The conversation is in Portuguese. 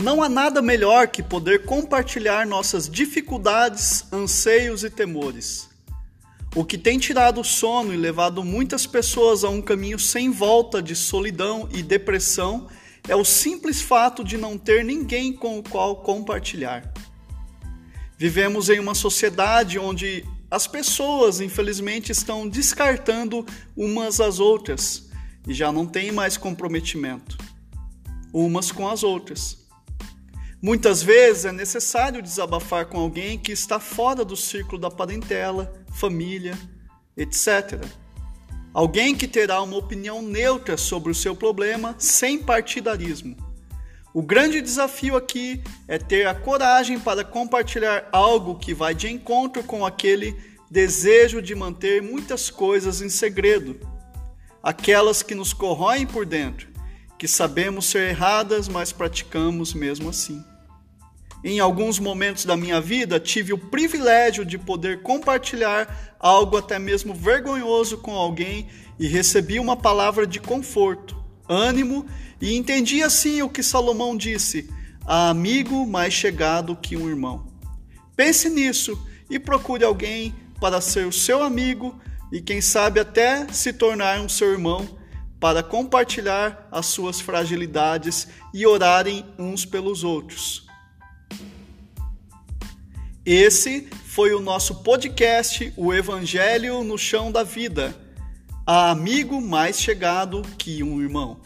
Não há nada melhor que poder compartilhar nossas dificuldades, anseios e temores. O que tem tirado o sono e levado muitas pessoas a um caminho sem volta de solidão e depressão é o simples fato de não ter ninguém com o qual compartilhar. Vivemos em uma sociedade onde as pessoas, infelizmente, estão descartando umas às outras e já não tem mais comprometimento umas com as outras. Muitas vezes é necessário desabafar com alguém que está fora do círculo da parentela, família, etc. Alguém que terá uma opinião neutra sobre o seu problema sem partidarismo. O grande desafio aqui é ter a coragem para compartilhar algo que vai de encontro com aquele desejo de manter muitas coisas em segredo, aquelas que nos corroem por dentro que sabemos ser erradas, mas praticamos mesmo assim. Em alguns momentos da minha vida, tive o privilégio de poder compartilhar algo até mesmo vergonhoso com alguém e recebi uma palavra de conforto, ânimo e entendi assim o que Salomão disse: há amigo mais chegado que um irmão. Pense nisso e procure alguém para ser o seu amigo e, quem sabe, até se tornar um seu irmão para compartilhar as suas fragilidades e orarem uns pelos outros. Esse foi o nosso podcast, O Evangelho no Chão da Vida. Há amigo mais chegado que um irmão.